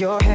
your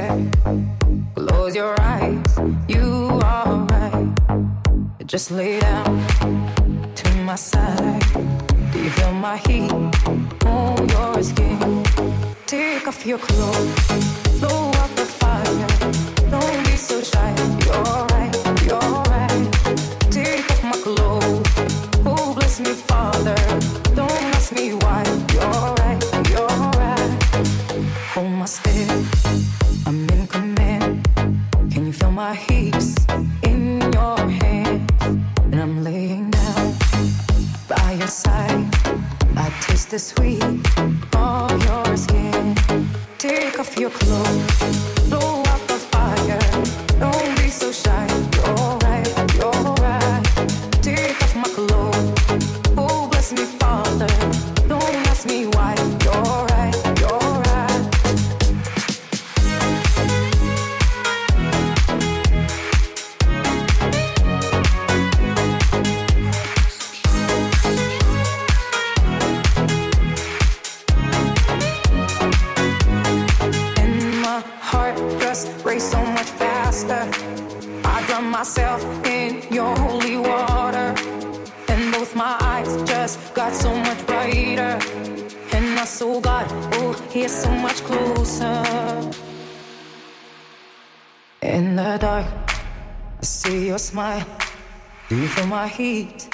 heat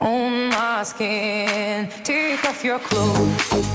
on my skin? Take off your clothes,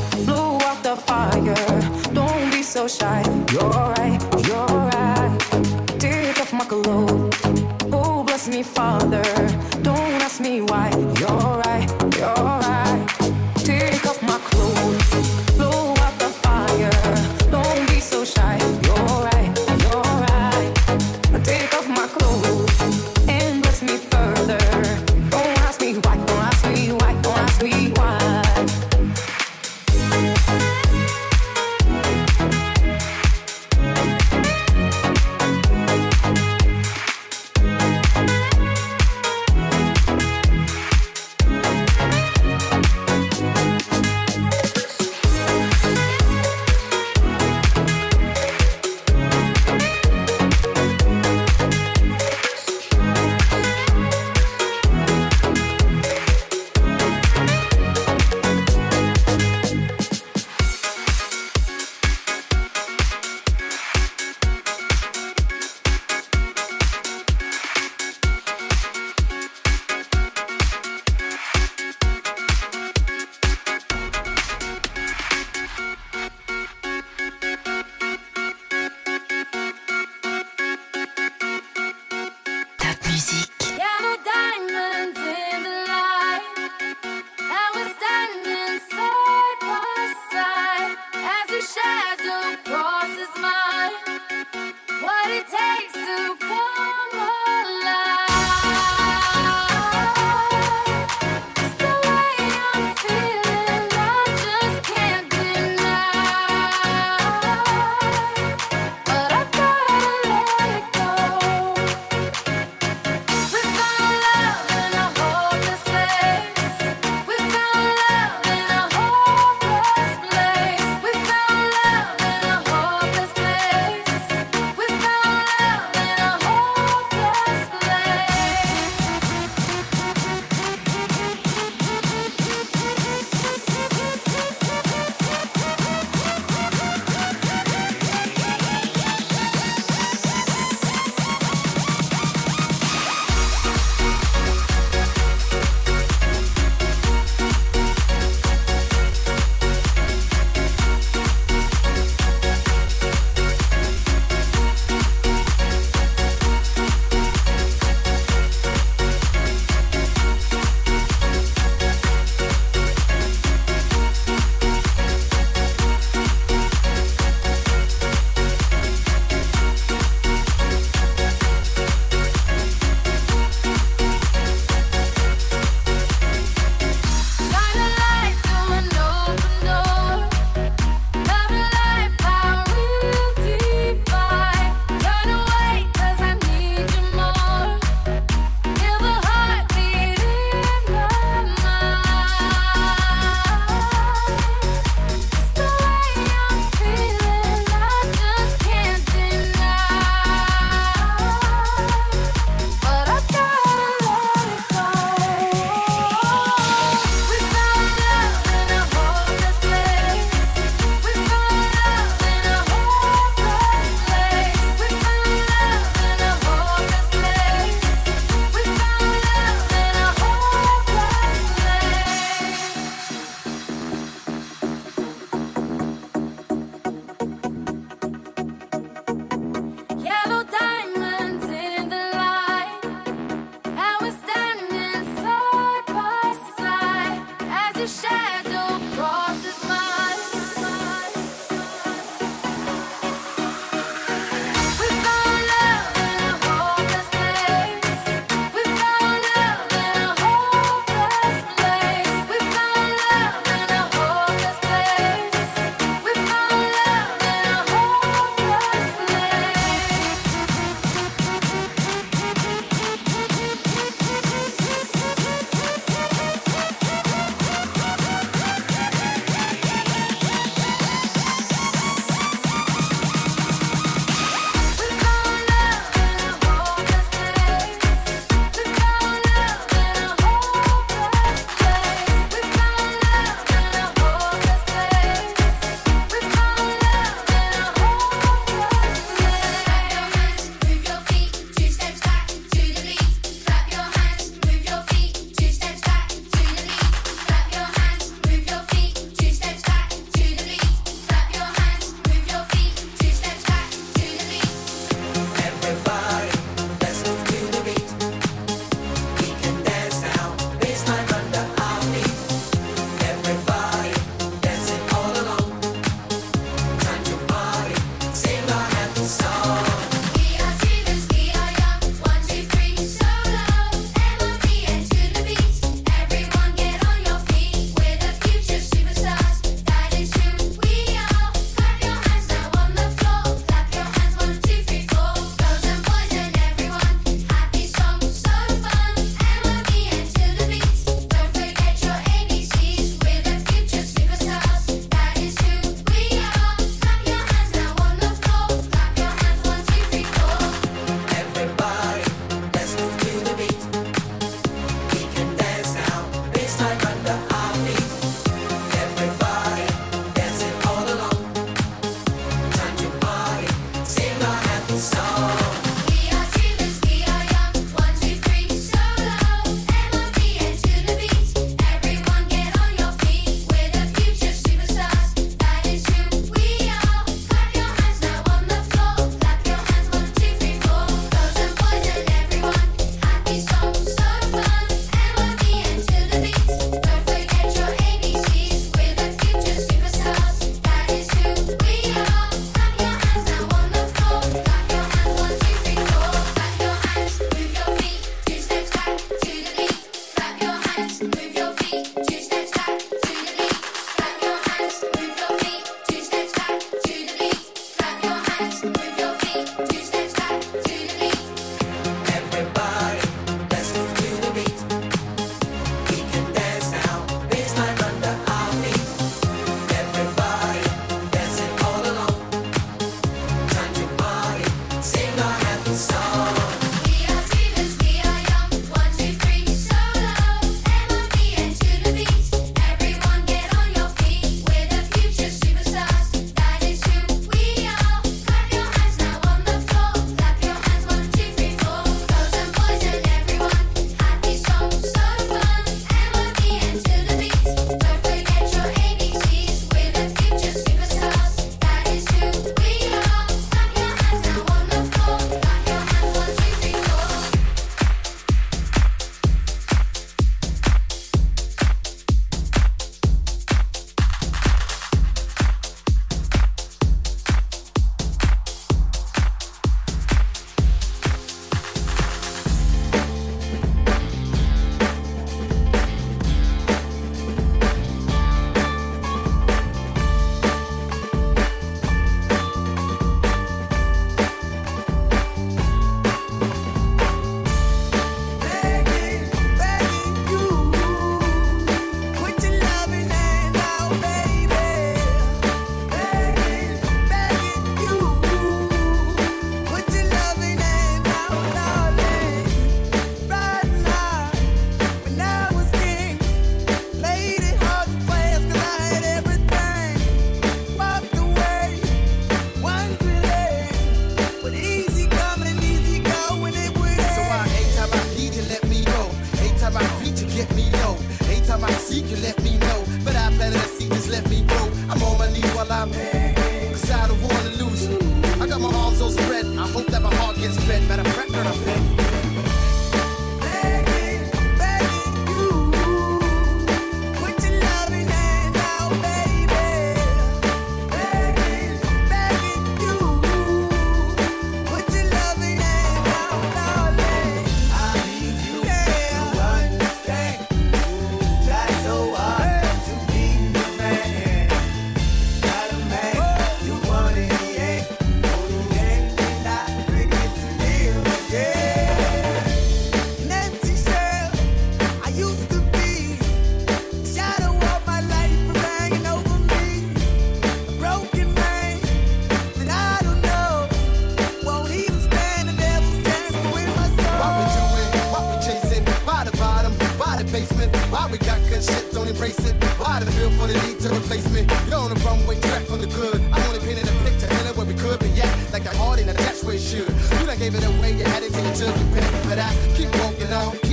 it away, you had it till you took your pick. But I keep walking on.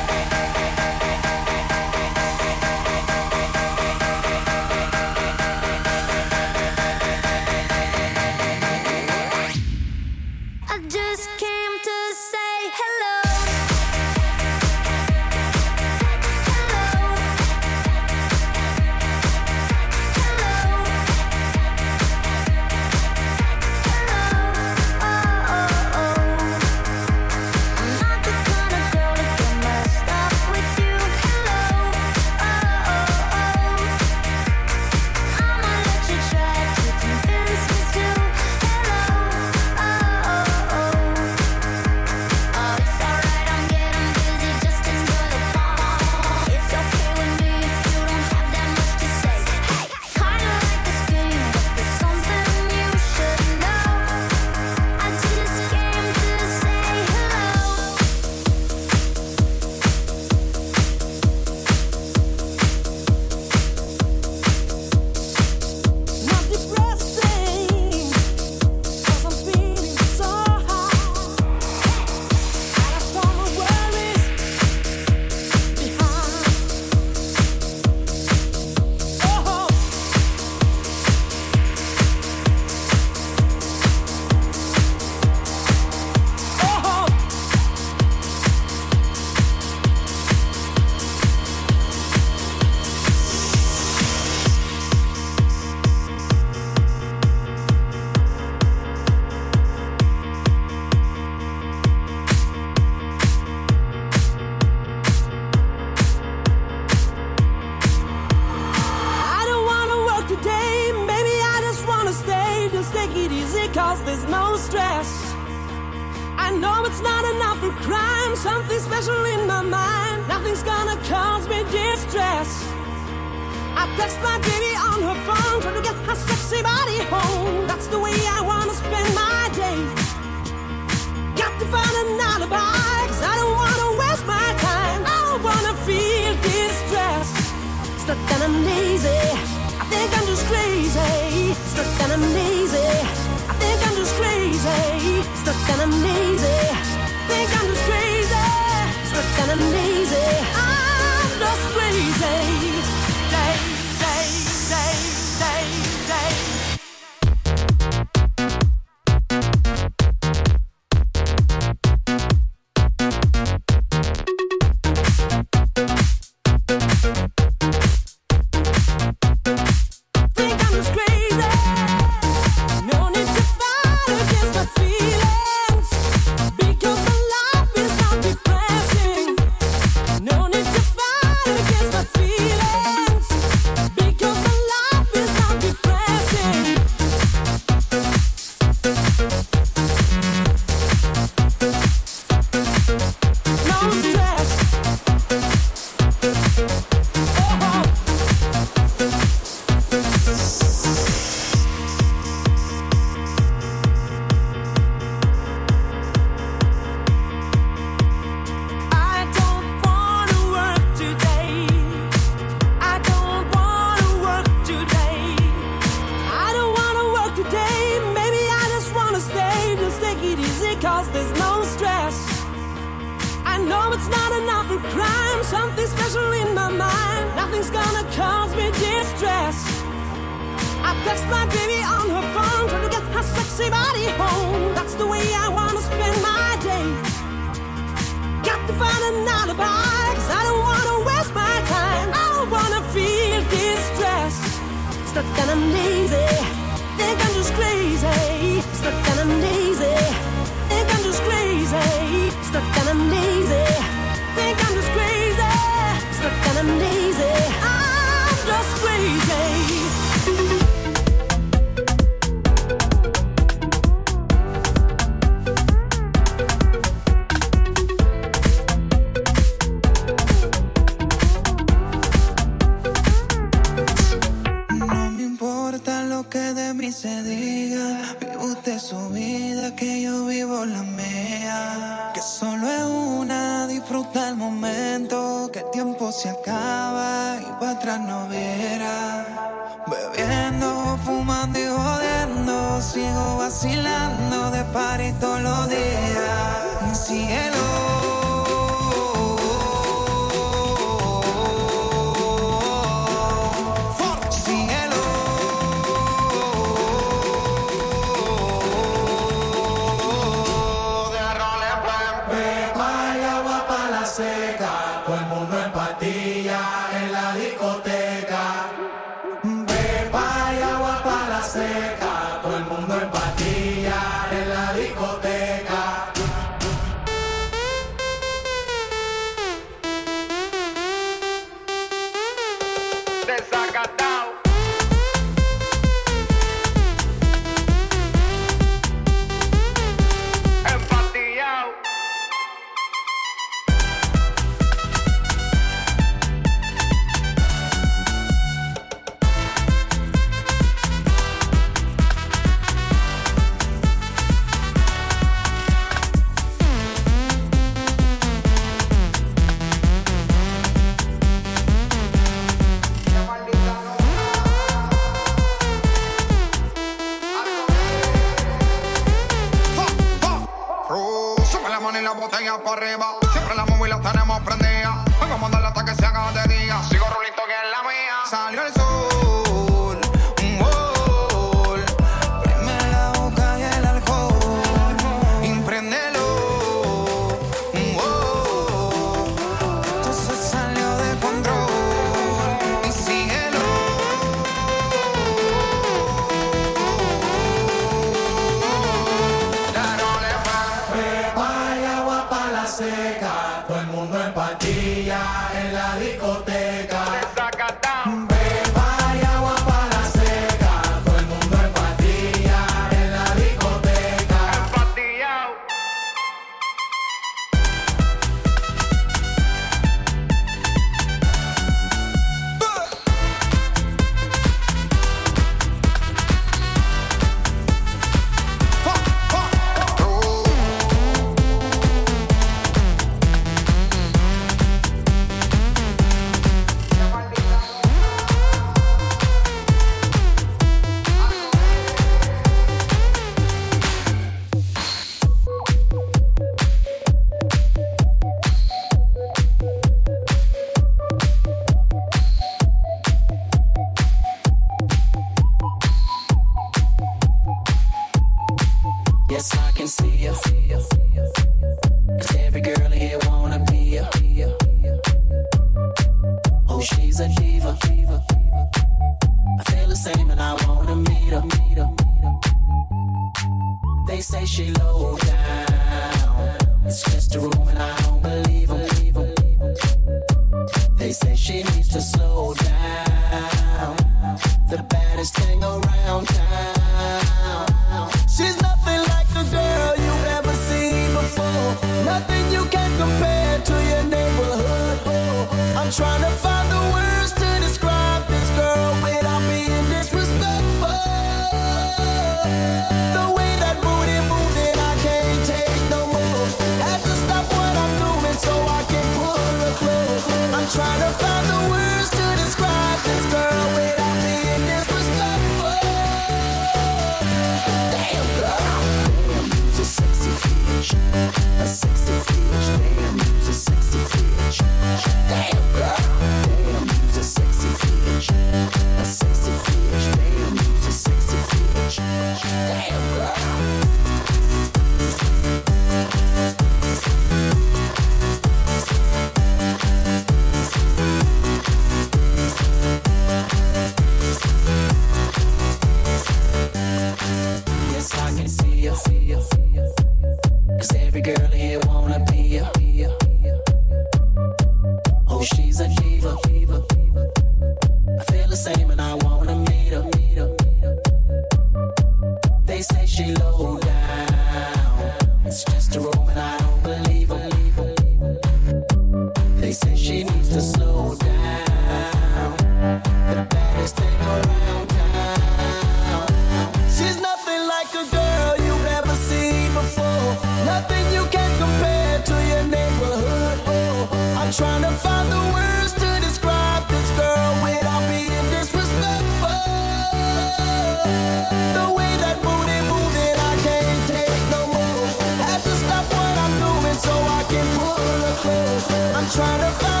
I'm trying to find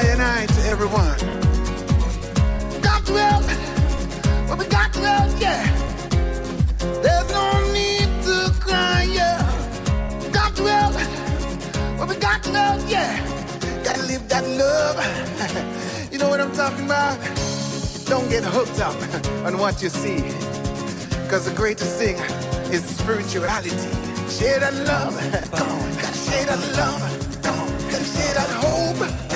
cyanide to everyone. Got to help, but we got to help, yeah. There's no need to cry, yeah. Got to help, but we got to help, yeah. Gotta live that love. you know what I'm talking about? Don't get hooked up on what you see. Cause the greatest thing is spirituality. Share that love, come on. Gotta share that love, come on. Gotta share that hope.